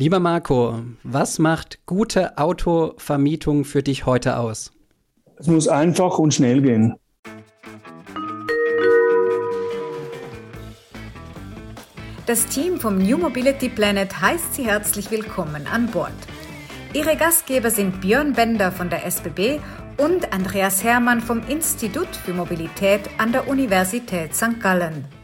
Lieber Marco, was macht gute Autovermietung für dich heute aus? Es muss einfach und schnell gehen. Das Team vom New Mobility Planet heißt Sie herzlich willkommen an Bord. Ihre Gastgeber sind Björn Bender von der SBB und Andreas Hermann vom Institut für Mobilität an der Universität St. Gallen.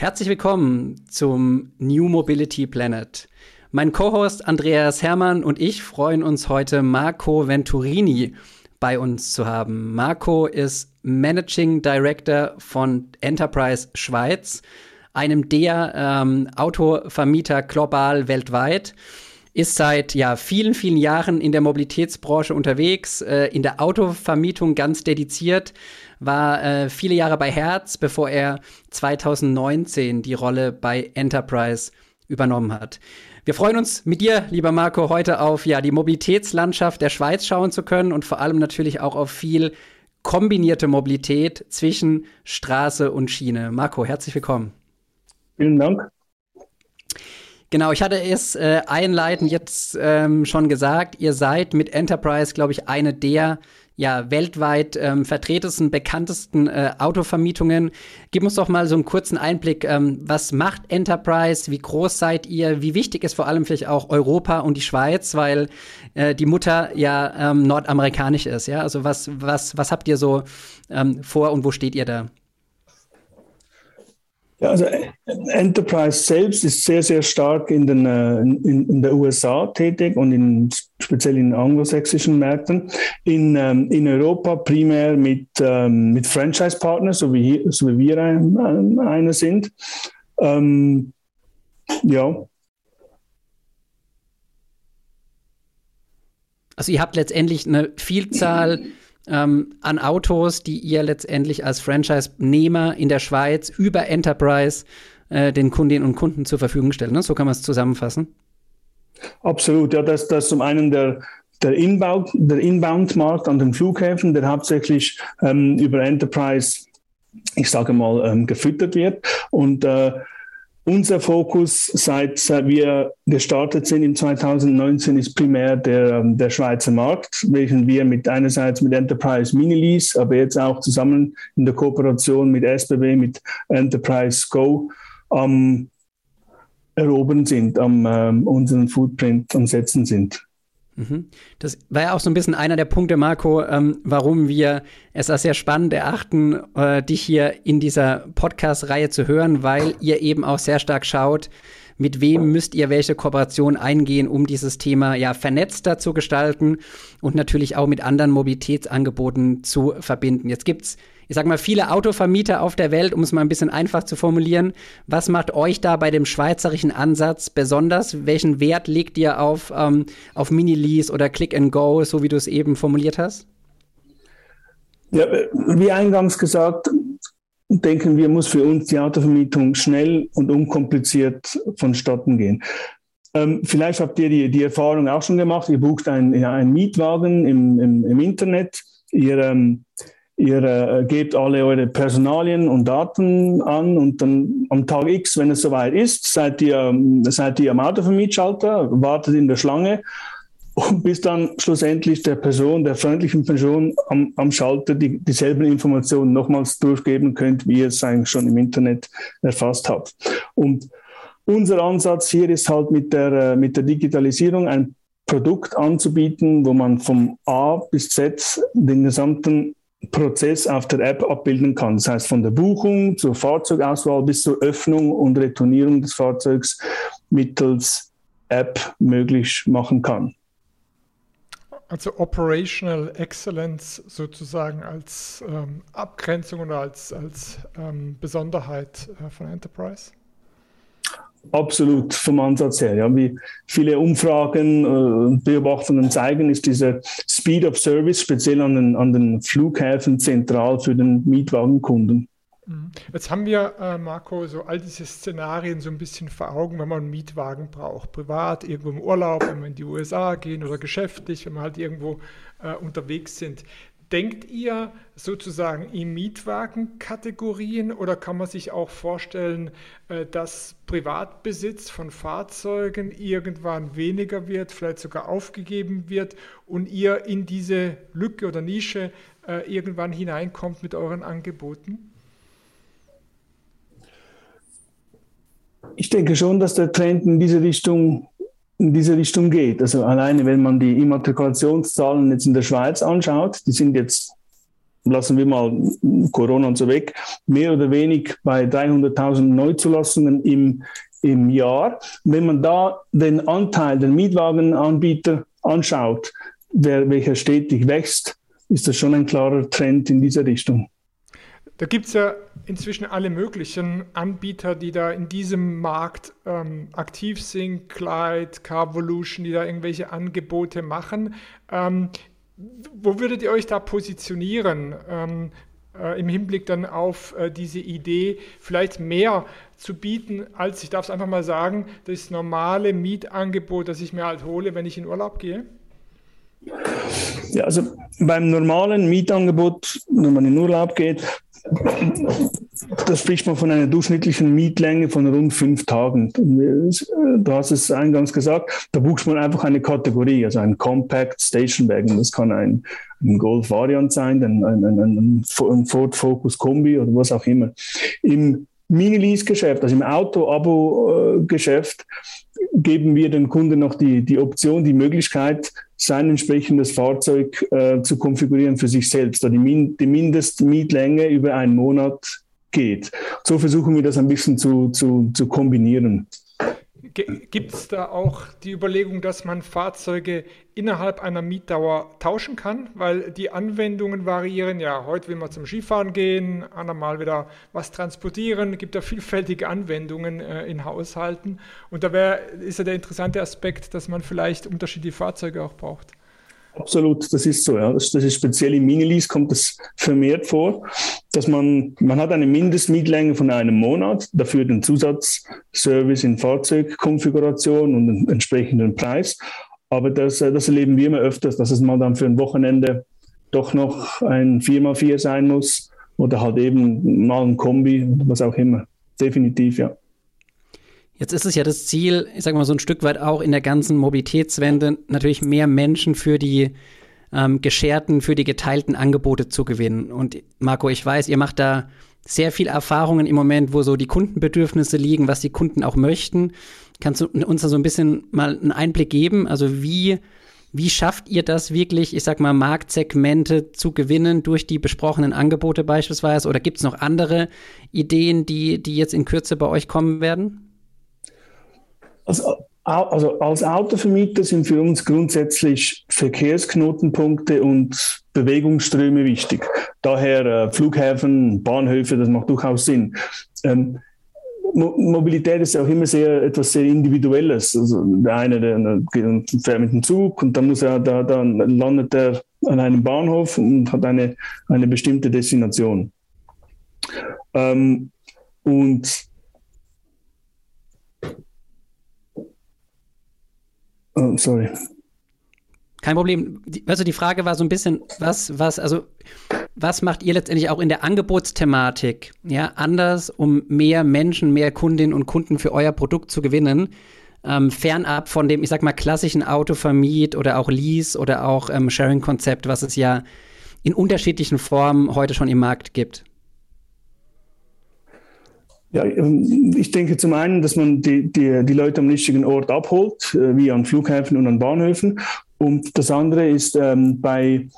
Herzlich willkommen zum New Mobility Planet. Mein Co-Host Andreas Hermann und ich freuen uns heute, Marco Venturini bei uns zu haben. Marco ist Managing Director von Enterprise Schweiz, einem der ähm, Autovermieter global weltweit ist seit ja, vielen, vielen Jahren in der Mobilitätsbranche unterwegs, äh, in der Autovermietung ganz dediziert, war äh, viele Jahre bei Herz, bevor er 2019 die Rolle bei Enterprise übernommen hat. Wir freuen uns mit dir, lieber Marco, heute auf ja, die Mobilitätslandschaft der Schweiz schauen zu können und vor allem natürlich auch auf viel kombinierte Mobilität zwischen Straße und Schiene. Marco, herzlich willkommen. Vielen Dank. Genau, ich hatte es äh, einleitend jetzt ähm, schon gesagt, ihr seid mit Enterprise, glaube ich, eine der ja weltweit ähm, vertretesten, bekanntesten äh, Autovermietungen. Gib uns doch mal so einen kurzen Einblick. Ähm, was macht Enterprise? Wie groß seid ihr? Wie wichtig ist vor allem vielleicht auch Europa und die Schweiz, weil äh, die Mutter ja ähm, nordamerikanisch ist. Ja, also was was was habt ihr so ähm, vor und wo steht ihr da? Ja, also Enterprise selbst ist sehr, sehr stark in den äh, in, in der USA tätig und in, speziell in anglosächsischen Märkten. In, ähm, in Europa primär mit, ähm, mit Franchise-Partnern, so wie, so wie wir ein, eine sind. Ähm, ja. Also ihr habt letztendlich eine Vielzahl ähm, an Autos, die ihr letztendlich als Franchise-Nehmer in der Schweiz über Enterprise äh, den Kundinnen und Kunden zur Verfügung stellt. Ne? So kann man es zusammenfassen. Absolut, ja, das, das zum einen der, der Inbound, der Inbound-Markt an den Flughäfen, der hauptsächlich ähm, über Enterprise, ich sage mal, ähm, gefüttert wird. Und äh, unser Fokus, seit, wir gestartet sind im 2019, ist primär der, der Schweizer Markt, welchen wir mit einerseits mit Enterprise Mini-Lease, aber jetzt auch zusammen in der Kooperation mit SBB, mit Enterprise Go am erobern sind, am ähm, unseren Footprint am Setzen sind. Mhm. Das war ja auch so ein bisschen einer der Punkte, Marco, ähm, warum wir es als sehr spannend erachten, äh, dich hier in dieser Podcast-Reihe zu hören, weil ihr eben auch sehr stark schaut, mit wem müsst ihr welche Kooperation eingehen, um dieses Thema ja vernetzter zu gestalten und natürlich auch mit anderen Mobilitätsangeboten zu verbinden. Jetzt gibt's ich sag mal, viele Autovermieter auf der Welt, um es mal ein bisschen einfach zu formulieren. Was macht euch da bei dem schweizerischen Ansatz besonders? Welchen Wert legt ihr auf, ähm, auf Mini-Lease oder Click and Go, so wie du es eben formuliert hast? Ja, wie eingangs gesagt, denken wir, muss für uns die Autovermietung schnell und unkompliziert vonstatten gehen. Ähm, vielleicht habt ihr die, die Erfahrung auch schon gemacht. Ihr bucht einen, einen Mietwagen im, im, im Internet. Ihr ähm, Ihr äh, gebt alle eure Personalien und Daten an und dann am Tag X, wenn es soweit ist, seid ihr, ähm, seid ihr am Autovermietschalter, wartet in der Schlange und bis dann schlussendlich der Person, der freundlichen Person am, am Schalter die, dieselben Informationen nochmals durchgeben könnt, wie ihr es eigentlich schon im Internet erfasst habt. Und unser Ansatz hier ist halt mit der, äh, mit der Digitalisierung ein Produkt anzubieten, wo man vom A bis Z den gesamten Prozess auf der App abbilden kann. Das heißt, von der Buchung zur Fahrzeugauswahl bis zur Öffnung und Retournierung des Fahrzeugs mittels App möglich machen kann. Also Operational Excellence sozusagen als ähm, Abgrenzung oder als, als ähm, Besonderheit äh, von Enterprise? Absolut vom Ansatz her. Ja. Wie viele Umfragen und äh, Beobachtungen zeigen, ist dieser Speed of Service speziell an den, an den Flughäfen zentral für den Mietwagenkunden. Mhm. Jetzt haben wir, äh, Marco, so all diese Szenarien so ein bisschen vor Augen, wenn man einen Mietwagen braucht. Privat, irgendwo im Urlaub, wenn wir in die USA gehen oder geschäftlich, wenn wir halt irgendwo äh, unterwegs sind. Denkt ihr sozusagen in Mietwagenkategorien oder kann man sich auch vorstellen, äh, dass Privatbesitz von Fahrzeugen irgendwann weniger wird, vielleicht sogar aufgegeben wird und ihr in diese Lücke oder Nische äh, irgendwann hineinkommt mit euren Angeboten? Ich denke schon, dass der Trend in diese Richtung in diese Richtung geht. Also alleine, wenn man die Immatrikulationszahlen jetzt in der Schweiz anschaut, die sind jetzt, lassen wir mal Corona und so weg, mehr oder weniger bei 300.000 Neuzulassungen im, im Jahr. Wenn man da den Anteil der Mietwagenanbieter anschaut, der, welcher stetig wächst, ist das schon ein klarer Trend in diese Richtung. Da gibt es ja inzwischen alle möglichen Anbieter, die da in diesem Markt ähm, aktiv sind, Clyde, Carvolution, die da irgendwelche Angebote machen. Ähm, wo würdet ihr euch da positionieren ähm, äh, im Hinblick dann auf äh, diese Idee, vielleicht mehr zu bieten, als ich darf es einfach mal sagen, das normale Mietangebot, das ich mir halt hole, wenn ich in Urlaub gehe? Ja, also beim normalen Mietangebot, wenn man in Urlaub geht, da spricht man von einer durchschnittlichen Mietlänge von rund fünf Tagen. Du hast es eingangs gesagt, da buchst man einfach eine Kategorie, also ein Compact Station Wagon. Das kann ein, ein Golf Variant sein, ein, ein, ein, ein Ford Focus Kombi oder was auch immer. Im Mini-Lease-Geschäft, also im Auto-Abo-Geschäft, geben wir den Kunden noch die, die Option, die Möglichkeit, sein entsprechendes Fahrzeug äh, zu konfigurieren für sich selbst, da die, Min die Mindestmietlänge über einen Monat geht. So versuchen wir das ein bisschen zu, zu, zu kombinieren. Gibt es da auch die Überlegung, dass man Fahrzeuge innerhalb einer Mietdauer tauschen kann? Weil die Anwendungen variieren ja. Heute will man zum Skifahren gehen, andermal wieder was transportieren. Es gibt da vielfältige Anwendungen äh, in Haushalten. Und da wär, ist ja der interessante Aspekt, dass man vielleicht unterschiedliche Fahrzeuge auch braucht. Absolut, das ist so. Ja. Das, das ist speziell im Minilease kommt das vermehrt vor, dass man, man hat eine Mindestmietlänge von einem Monat, dafür den Zusatzservice in Fahrzeugkonfiguration und einen entsprechenden Preis. Aber das, das erleben wir immer öfters, dass es mal dann für ein Wochenende doch noch ein 4x4 sein muss oder halt eben mal ein Kombi, was auch immer. Definitiv, ja. Jetzt ist es ja das Ziel, ich sage mal so ein Stück weit auch in der ganzen Mobilitätswende, natürlich mehr Menschen für die ähm, gescherten, für die geteilten Angebote zu gewinnen. Und Marco, ich weiß, ihr macht da sehr viel Erfahrungen im Moment, wo so die Kundenbedürfnisse liegen, was die Kunden auch möchten. Kannst du uns da so ein bisschen mal einen Einblick geben? Also wie, wie schafft ihr das wirklich, ich sag mal, Marktsegmente zu gewinnen durch die besprochenen Angebote beispielsweise? Oder gibt es noch andere Ideen, die, die jetzt in Kürze bei euch kommen werden? Also, also als Autovermieter sind für uns grundsätzlich Verkehrsknotenpunkte und Bewegungsströme wichtig. Daher äh, Flughäfen, Bahnhöfe, das macht durchaus Sinn. Ähm, Mobilität ist ja auch immer sehr etwas sehr Individuelles. Also der eine, der, der fährt mit dem Zug und dann muss er da, dann landet er an einem Bahnhof und hat eine, eine bestimmte Destination. Ähm, und Oh, sorry. Kein Problem. Also die Frage war so ein bisschen, was, was, also was macht ihr letztendlich auch in der Angebotsthematik, ja, anders, um mehr Menschen, mehr Kundinnen und Kunden für euer Produkt zu gewinnen, ähm, fernab von dem, ich sag mal, klassischen Autovermiet oder auch Lease oder auch ähm, Sharing-Konzept, was es ja in unterschiedlichen Formen heute schon im Markt gibt? Ja, ähm, ich denke zum einen, dass man die, die, die Leute am richtigen Ort abholt, äh, wie an Flughäfen und an Bahnhöfen. Und das andere ist ähm, bei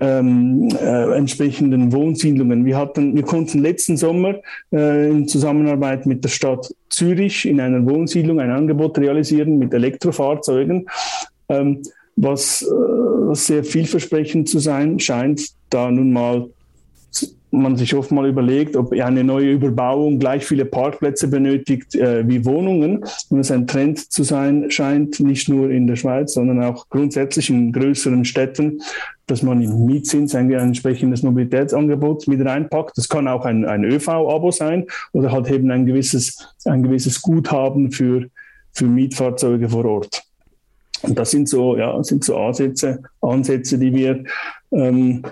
ähm, äh, entsprechenden Wohnsiedlungen. Wir, hatten, wir konnten letzten Sommer äh, in Zusammenarbeit mit der Stadt Zürich in einer Wohnsiedlung ein Angebot realisieren mit Elektrofahrzeugen, ähm, was, äh, sehr vielversprechend zu sein scheint, da nun mal man sich oft mal überlegt, ob eine neue Überbauung gleich viele Parkplätze benötigt äh, wie Wohnungen. Und es ein Trend zu sein scheint, nicht nur in der Schweiz, sondern auch grundsätzlich in größeren Städten, dass man im Mietzins ein, entsprechendes Mobilitätsangebot mit reinpackt. Das kann auch ein, ein ÖV-Abo sein oder halt eben ein gewisses, ein gewisses Guthaben für, für Mietfahrzeuge vor Ort. Und das sind so, ja, sind so Ansätze, Ansätze, die wir, ähm,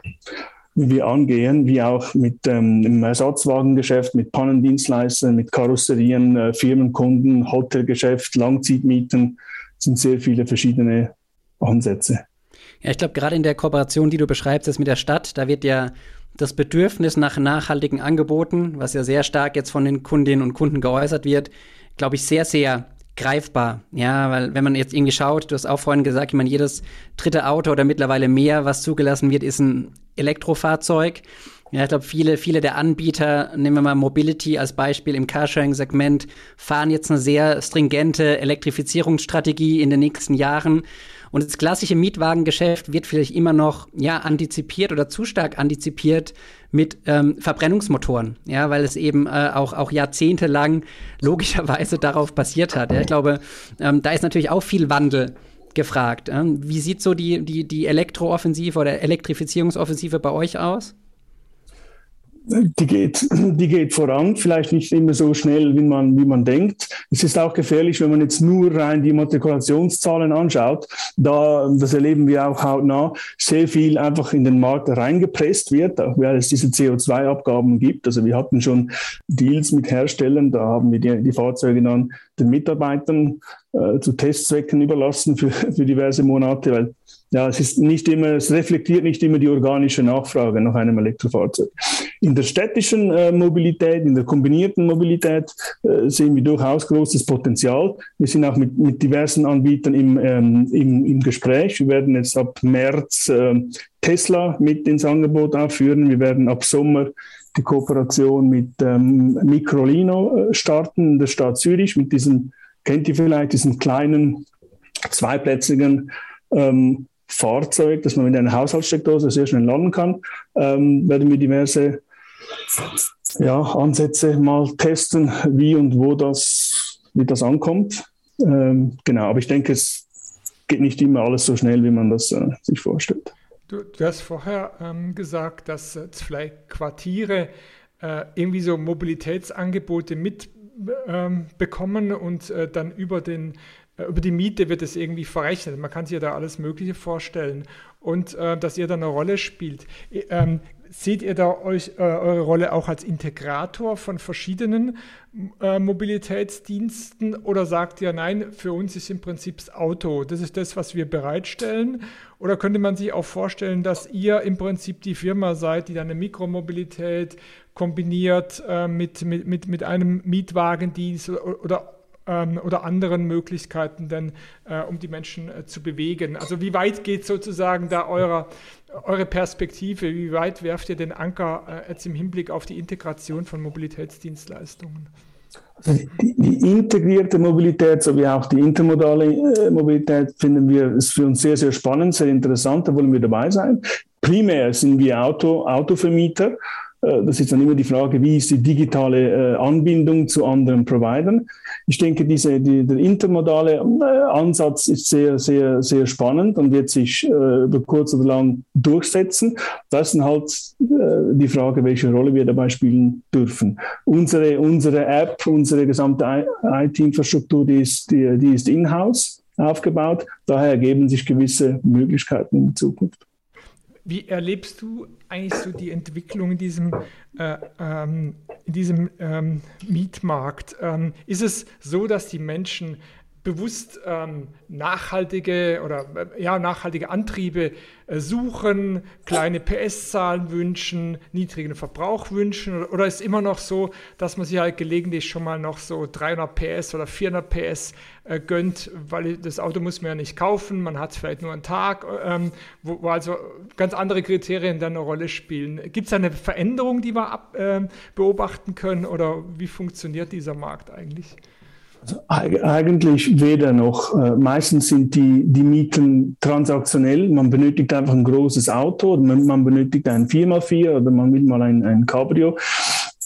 wir angehen, wie auch mit ähm, im Ersatzwagengeschäft, mit Pannendienstleistern, mit Karosserien, äh, Firmenkunden, Hotelgeschäft, Langzeitmieten, sind sehr viele verschiedene Ansätze. Ja, ich glaube, gerade in der Kooperation, die du beschreibst, ist mit der Stadt, da wird ja das Bedürfnis nach nachhaltigen Angeboten, was ja sehr stark jetzt von den Kundinnen und Kunden geäußert wird, glaube ich, sehr, sehr greifbar. Ja, weil wenn man jetzt irgendwie schaut, du hast auch vorhin gesagt, ich meine, jedes dritte Auto oder mittlerweile mehr, was zugelassen wird, ist ein Elektrofahrzeug. Ja, ich glaube, viele, viele der Anbieter, nehmen wir mal Mobility als Beispiel im Carsharing-Segment, fahren jetzt eine sehr stringente Elektrifizierungsstrategie in den nächsten Jahren. Und das klassische Mietwagengeschäft wird vielleicht immer noch ja antizipiert oder zu stark antizipiert mit ähm, Verbrennungsmotoren, ja, weil es eben äh, auch, auch jahrzehntelang logischerweise darauf basiert hat. Ja. Ich glaube, ähm, da ist natürlich auch viel Wandel gefragt. Ähm, wie sieht so die, die, die Elektrooffensive oder Elektrifizierungsoffensive bei euch aus? Die geht, die geht voran, vielleicht nicht immer so schnell, wie man, wie man denkt. Es ist auch gefährlich, wenn man jetzt nur rein die Matrikulationszahlen anschaut. Da, das erleben wir auch hautnah, sehr viel einfach in den Markt reingepresst wird, auch weil es diese CO2-Abgaben gibt. Also wir hatten schon Deals mit Herstellern, da haben wir die, die Fahrzeuge dann den Mitarbeitern äh, zu Testzwecken überlassen für, für diverse Monate, weil ja, es ist nicht immer, es reflektiert nicht immer die organische Nachfrage nach einem Elektrofahrzeug. In der städtischen äh, Mobilität, in der kombinierten Mobilität äh, sehen wir durchaus großes Potenzial. Wir sind auch mit, mit diversen Anbietern im, ähm, im, im Gespräch. Wir werden jetzt ab März äh, Tesla mit ins Angebot aufführen. Wir werden ab Sommer die Kooperation mit ähm, Microlino äh, starten in der Stadt Zürich mit diesem, kennt ihr vielleicht, diesen kleinen zweiplätzigen ähm, Fahrzeug, das man mit einer Haushaltssteckdose sehr schnell laden kann, ähm, werden wir diverse ja, Ansätze mal testen, wie und wo das, wie das ankommt. Ähm, genau, aber ich denke, es geht nicht immer alles so schnell, wie man das äh, sich vorstellt. Du, du, hast vorher ähm, gesagt, dass äh, vielleicht Quartiere äh, irgendwie so Mobilitätsangebote mitbekommen ähm, und äh, dann über den äh, über die Miete wird es irgendwie verrechnet. Man kann sich ja da alles Mögliche vorstellen. Und äh, dass ihr da eine Rolle spielt. Ähm, seht ihr da euch äh, eure Rolle auch als Integrator von verschiedenen äh, Mobilitätsdiensten oder sagt ihr, nein, für uns ist im Prinzip das Auto, das ist das, was wir bereitstellen? Oder könnte man sich auch vorstellen, dass ihr im Prinzip die Firma seid, die dann eine Mikromobilität kombiniert äh, mit, mit, mit, mit einem Mietwagendienst oder, oder ähm, oder anderen Möglichkeiten denn, äh, um die Menschen äh, zu bewegen. Also wie weit geht sozusagen da eurer, eure Perspektive? Wie weit werft ihr den Anker äh, jetzt im Hinblick auf die Integration von Mobilitätsdienstleistungen? Also die, die, integrierte Mobilität sowie auch die intermodale äh, Mobilität finden wir ist für uns sehr, sehr spannend, sehr interessant. Da wollen wir dabei sein. Primär sind wir Auto, Autovermieter das ist dann immer die Frage, wie ist die digitale äh, Anbindung zu anderen Providern. Ich denke, diese, die, der intermodale äh, Ansatz ist sehr, sehr, sehr spannend und wird sich über kurz oder lang durchsetzen. Das ist halt die Frage, welche Rolle wir dabei spielen dürfen. Unsere, unsere App, unsere gesamte IT-Infrastruktur, die ist, die, die ist in-house aufgebaut. Daher ergeben sich gewisse Möglichkeiten in Zukunft. Wie erlebst du eigentlich so die Entwicklung in diesem, äh, ähm, in diesem ähm, Mietmarkt? Ähm, ist es so, dass die Menschen bewusst ähm, nachhaltige oder äh, ja, nachhaltige Antriebe äh, suchen, kleine PS-Zahlen wünschen, niedrigen Verbrauch wünschen? Oder, oder ist immer noch so, dass man sich halt gelegentlich schon mal noch so 300 PS oder 400 PS äh, gönnt, weil das Auto muss man ja nicht kaufen, man hat vielleicht nur einen Tag, ähm, wo, wo, also ganz andere Kriterien dann eine Rolle spielen. Gibt es eine Veränderung, die wir ab, äh, beobachten können oder wie funktioniert dieser Markt eigentlich? Also eigentlich weder noch. Äh, meistens sind die, die Mieten transaktionell. Man benötigt einfach ein großes Auto oder man, man benötigt ein 4x4 oder man will mal ein, ein Cabrio.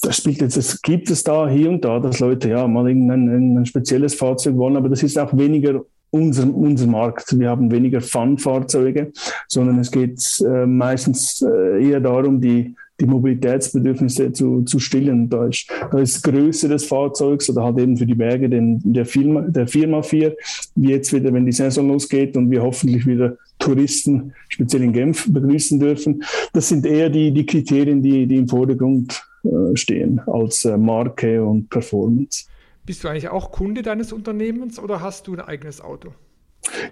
Das spielt jetzt, das gibt es da hier und da, dass Leute ja mal irgendein ein spezielles Fahrzeug wollen, aber das ist auch weniger unser, unser Markt. Wir haben weniger Fun-Fahrzeuge, sondern es geht äh, meistens äh, eher darum, die, die Mobilitätsbedürfnisse zu, zu stillen. Da ist, da ist Größe des Fahrzeugs oder halt eben für die Berge den, der, Firma, der Firma 4, wie jetzt wieder, wenn die Saison losgeht und wir hoffentlich wieder Touristen, speziell in Genf, begrüßen dürfen. Das sind eher die, die Kriterien, die, die im Vordergrund äh, stehen als äh, Marke und Performance. Bist du eigentlich auch Kunde deines Unternehmens oder hast du ein eigenes Auto?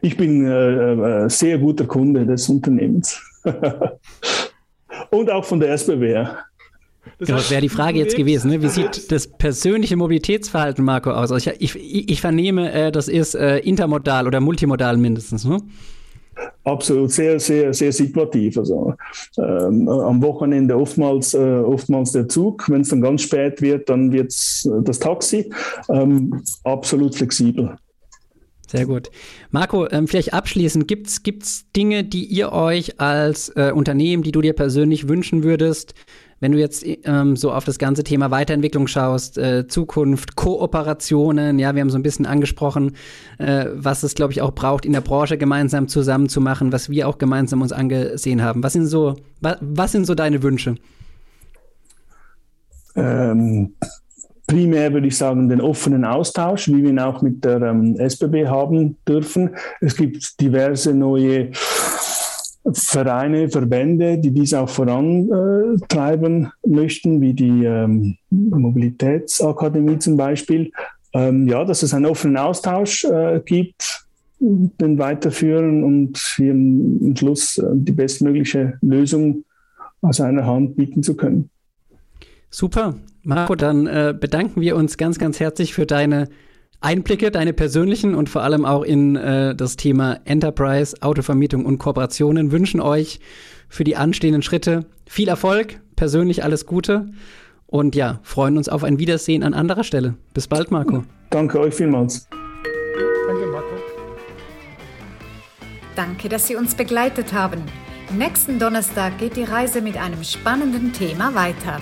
Ich bin äh, äh sehr guter Kunde des Unternehmens. Und auch von der SBW. Das, genau, das wäre die Frage jetzt gewesen. Ne? Wie sieht das persönliche Mobilitätsverhalten, Marco, aus? Ich, ich, ich vernehme, äh, das ist äh, intermodal oder multimodal mindestens. Ne? Absolut, sehr, sehr, sehr situativ. Also ähm, am Wochenende oftmals, äh, oftmals der Zug. Wenn es dann ganz spät wird, dann wird es äh, das Taxi. Ähm, absolut flexibel. Sehr gut. Marco, ähm, vielleicht abschließend, gibt es Dinge, die ihr euch als äh, Unternehmen, die du dir persönlich wünschen würdest, wenn du jetzt ähm, so auf das ganze Thema Weiterentwicklung schaust, äh, Zukunft, Kooperationen, ja, wir haben so ein bisschen angesprochen, äh, was es, glaube ich, auch braucht, in der Branche gemeinsam zusammenzumachen, was wir auch gemeinsam uns angesehen haben. Was sind so, wa was sind so deine Wünsche? Ähm, primär würde ich sagen, den offenen Austausch, wie wir ihn auch mit der ähm, SBB haben dürfen. Es gibt diverse neue Vereine, Verbände, die dies auch vorantreiben möchten, wie die ähm, Mobilitätsakademie zum Beispiel. Ähm, ja, dass es einen offenen Austausch äh, gibt, den weiterführen und hier im Schluss äh, die bestmögliche Lösung aus einer Hand bieten zu können. Super. Marco, dann äh, bedanken wir uns ganz, ganz herzlich für deine Einblicke, deine persönlichen und vor allem auch in äh, das Thema Enterprise, Autovermietung und Kooperationen. Wünschen euch für die anstehenden Schritte viel Erfolg, persönlich alles Gute und ja, freuen uns auf ein Wiedersehen an anderer Stelle. Bis bald, Marco. Danke euch vielmals. Danke, Marco. Danke, dass Sie uns begleitet haben. Nächsten Donnerstag geht die Reise mit einem spannenden Thema weiter.